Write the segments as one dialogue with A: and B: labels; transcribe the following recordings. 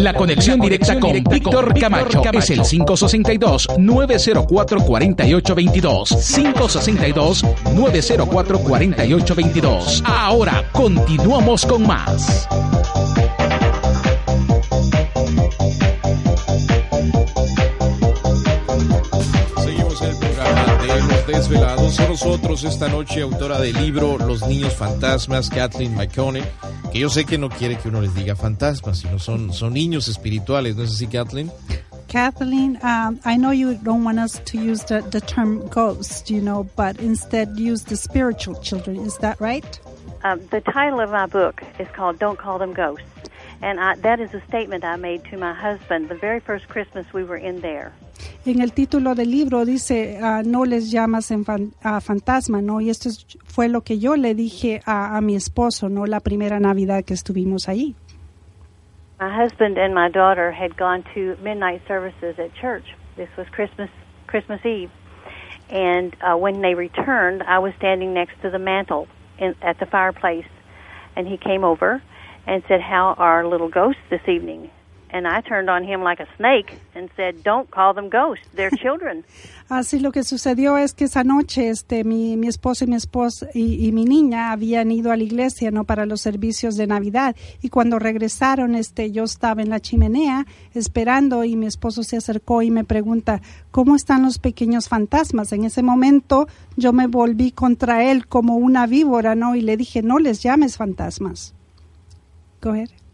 A: La conexión directa con Víctor Camacho es el 562-904-4822. 562-904-4822. Ahora continuamos con más.
B: Seguimos en el programa de Los Desvelados. Con nosotros esta noche, autora del libro Los Niños Fantasmas, Kathleen McConnell, que yo sé que no quiere que uno les diga fantasmas, sino son, son niños espirituales, ¿no es así, Kathleen?
C: Kathleen, um, I know you don't want us to use the, the term ghost, you know, but instead use the spiritual children. Is that right?
D: Um, the title of my book is called Don't Call Them Ghosts. And I, that is a statement I made to my husband the very first Christmas we were in there.
C: En el título del libro dice, ah, no les llamas en fan- a fantasma, ¿no? Y esto es- fue lo que yo le dije a, a mi esposo, ¿no? La primera Navidad que estuvimos ahí.
D: My husband and my daughter had gone to midnight services at church. This was Christmas Christmas Eve, and uh, when they returned, I was standing next to the mantle in, at the fireplace, and he came over and said, "How are little ghosts this evening?" And I turned on him like a snake and said, "Don't call them ghosts; they're children."
C: Así lo que sucedió es que esa noche este mi, mi esposo y mi esposa y, y mi niña habían ido a la iglesia no para los servicios de Navidad. Y cuando regresaron este yo estaba en la chimenea esperando y mi esposo se acercó y me pregunta cómo están los pequeños fantasmas en ese momento yo me volví contra él como una víbora no y le dije no les llames fantasmas Go ahead.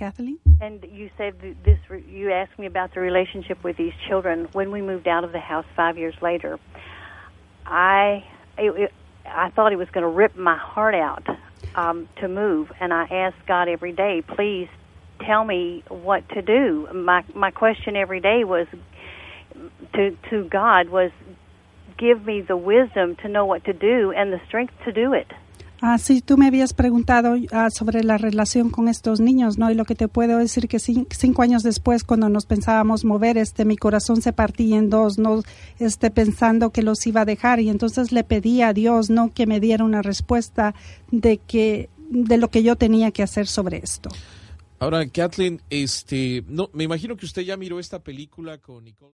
C: Kathleen
D: And you said th- this. You asked me about the relationship with these children when we moved out of the house five years later. I, it, I thought it was going to rip my heart out um, to move, and I asked God every day, please tell me what to do. My my question every day was to to God was, give me the wisdom to know what to do and the strength to do it.
C: Ah, sí, tú me habías preguntado ah, sobre la relación con estos niños, ¿no? Y lo que te puedo decir que cin- cinco años después, cuando nos pensábamos mover, este, mi corazón se partía en dos, ¿no? Este, pensando que los iba a dejar y entonces le pedí a Dios, ¿no? Que me diera una respuesta de que, de lo que yo tenía que hacer sobre esto.
B: Ahora, Kathleen, este, no, me imagino que usted ya miró esta película con Nicole.